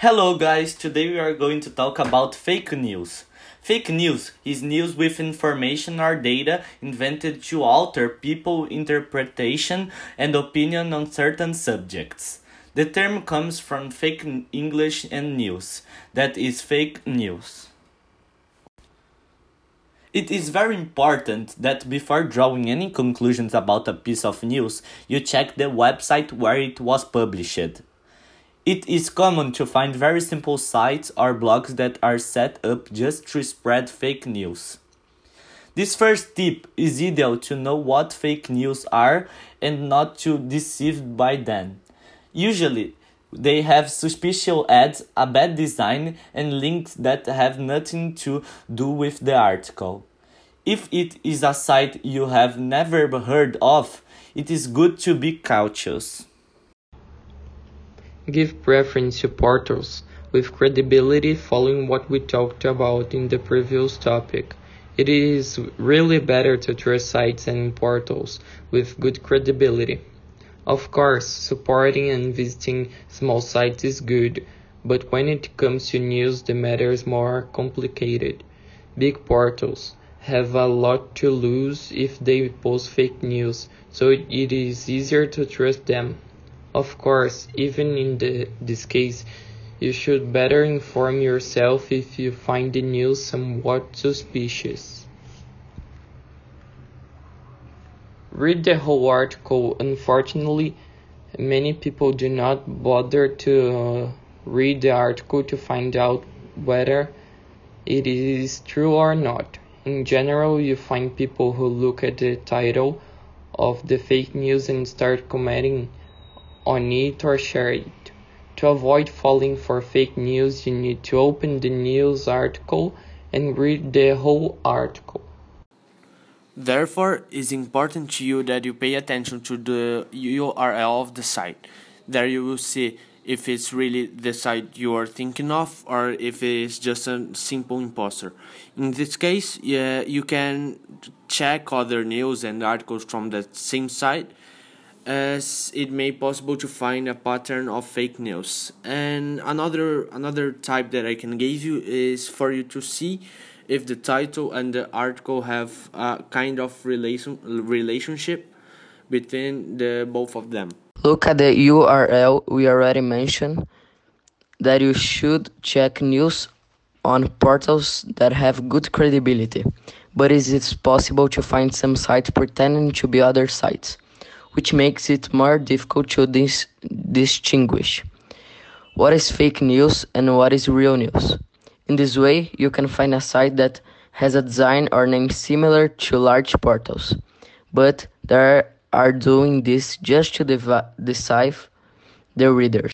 Hello guys, today we are going to talk about fake news. Fake news is news with information or data invented to alter people's interpretation and opinion on certain subjects. The term comes from fake English and news, that is fake news. It is very important that before drawing any conclusions about a piece of news, you check the website where it was published. It is common to find very simple sites or blogs that are set up just to spread fake news. This first tip is ideal to know what fake news are and not to be deceived by them. Usually, they have suspicious ads, a bad design, and links that have nothing to do with the article. If it is a site you have never heard of, it is good to be cautious. Give preference to portals with credibility following what we talked about in the previous topic. It is really better to trust sites and portals with good credibility. Of course, supporting and visiting small sites is good, but when it comes to news, the matter is more complicated. Big portals have a lot to lose if they post fake news, so it is easier to trust them. Of course, even in the, this case, you should better inform yourself if you find the news somewhat suspicious. Read the whole article. Unfortunately, many people do not bother to uh, read the article to find out whether it is true or not. In general, you find people who look at the title of the fake news and start commenting on it or share it. To avoid falling for fake news, you need to open the news article and read the whole article. Therefore, it's important to you that you pay attention to the URL of the site. There you will see if it's really the site you are thinking of or if it's just a simple imposter. In this case, yeah, you can check other news and articles from the same site as it may possible to find a pattern of fake news. And another another type that I can give you is for you to see if the title and the article have a kind of relation relationship between the both of them. Look at the URL we already mentioned that you should check news on portals that have good credibility, but is it possible to find some sites pretending to be other sites, which makes it more difficult to dis distinguish what is fake news and what is real news. In this way, you can find a site that has a design or name similar to large portals, but they are doing this just to deceive the readers.